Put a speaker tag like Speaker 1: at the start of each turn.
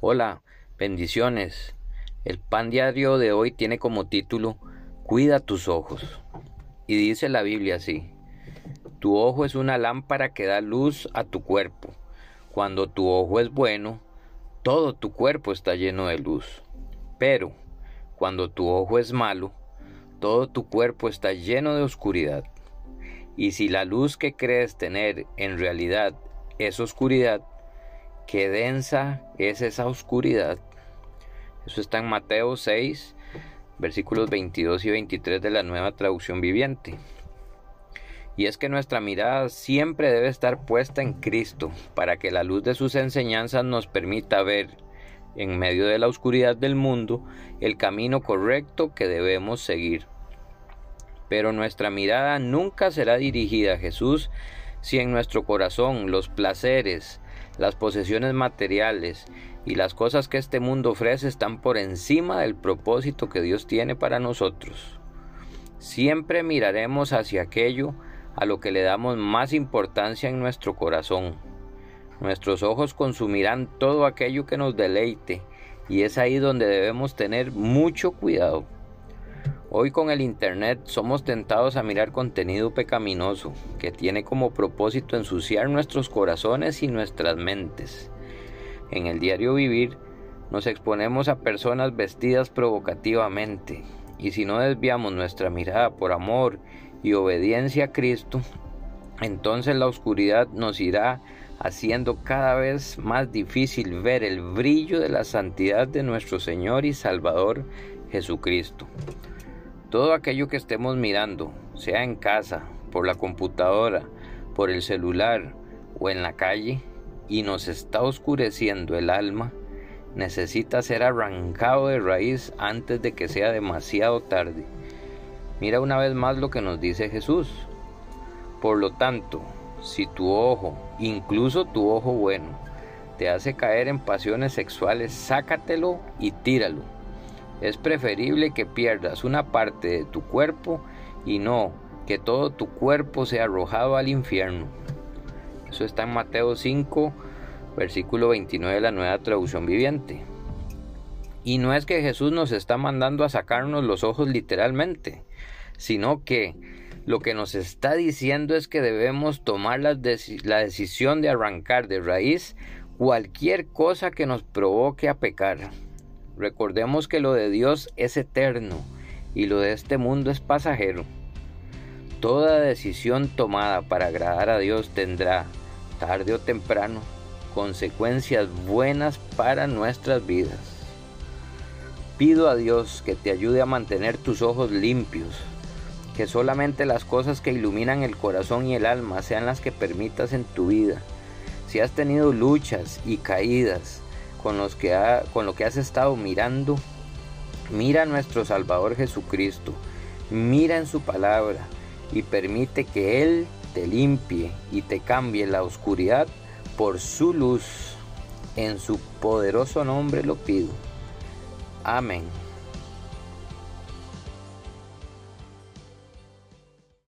Speaker 1: Hola, bendiciones. El pan diario de hoy tiene como título Cuida tus ojos. Y dice la Biblia así. Tu ojo es una lámpara que da luz a tu cuerpo. Cuando tu ojo es bueno, todo tu cuerpo está lleno de luz. Pero, cuando tu ojo es malo, todo tu cuerpo está lleno de oscuridad. Y si la luz que crees tener en realidad es oscuridad, qué densa es esa oscuridad. Eso está en Mateo 6, versículos 22 y 23 de la nueva traducción viviente. Y es que nuestra mirada siempre debe estar puesta en Cristo, para que la luz de sus enseñanzas nos permita ver, en medio de la oscuridad del mundo, el camino correcto que debemos seguir. Pero nuestra mirada nunca será dirigida a Jesús si en nuestro corazón los placeres, las posesiones materiales y las cosas que este mundo ofrece están por encima del propósito que Dios tiene para nosotros. Siempre miraremos hacia aquello a lo que le damos más importancia en nuestro corazón. Nuestros ojos consumirán todo aquello que nos deleite y es ahí donde debemos tener mucho cuidado. Hoy con el Internet somos tentados a mirar contenido pecaminoso que tiene como propósito ensuciar nuestros corazones y nuestras mentes. En el diario vivir nos exponemos a personas vestidas provocativamente y si no desviamos nuestra mirada por amor y obediencia a Cristo, entonces la oscuridad nos irá haciendo cada vez más difícil ver el brillo de la santidad de nuestro Señor y Salvador Jesucristo. Todo aquello que estemos mirando, sea en casa, por la computadora, por el celular o en la calle, y nos está oscureciendo el alma, necesita ser arrancado de raíz antes de que sea demasiado tarde. Mira una vez más lo que nos dice Jesús. Por lo tanto, si tu ojo, incluso tu ojo bueno, te hace caer en pasiones sexuales, sácatelo y tíralo es preferible que pierdas una parte de tu cuerpo y no que todo tu cuerpo sea arrojado al infierno. Eso está en Mateo 5, versículo 29 de la nueva traducción viviente. Y no es que Jesús nos está mandando a sacarnos los ojos literalmente, sino que lo que nos está diciendo es que debemos tomar la, la decisión de arrancar de raíz cualquier cosa que nos provoque a pecar. Recordemos que lo de Dios es eterno y lo de este mundo es pasajero. Toda decisión tomada para agradar a Dios tendrá, tarde o temprano, consecuencias buenas para nuestras vidas. Pido a Dios que te ayude a mantener tus ojos limpios, que solamente las cosas que iluminan el corazón y el alma sean las que permitas en tu vida. Si has tenido luchas y caídas, con, los que con lo que has estado mirando, mira a nuestro Salvador Jesucristo, mira en su palabra y permite que Él te limpie y te cambie la oscuridad por su luz. En su poderoso nombre lo pido. Amén.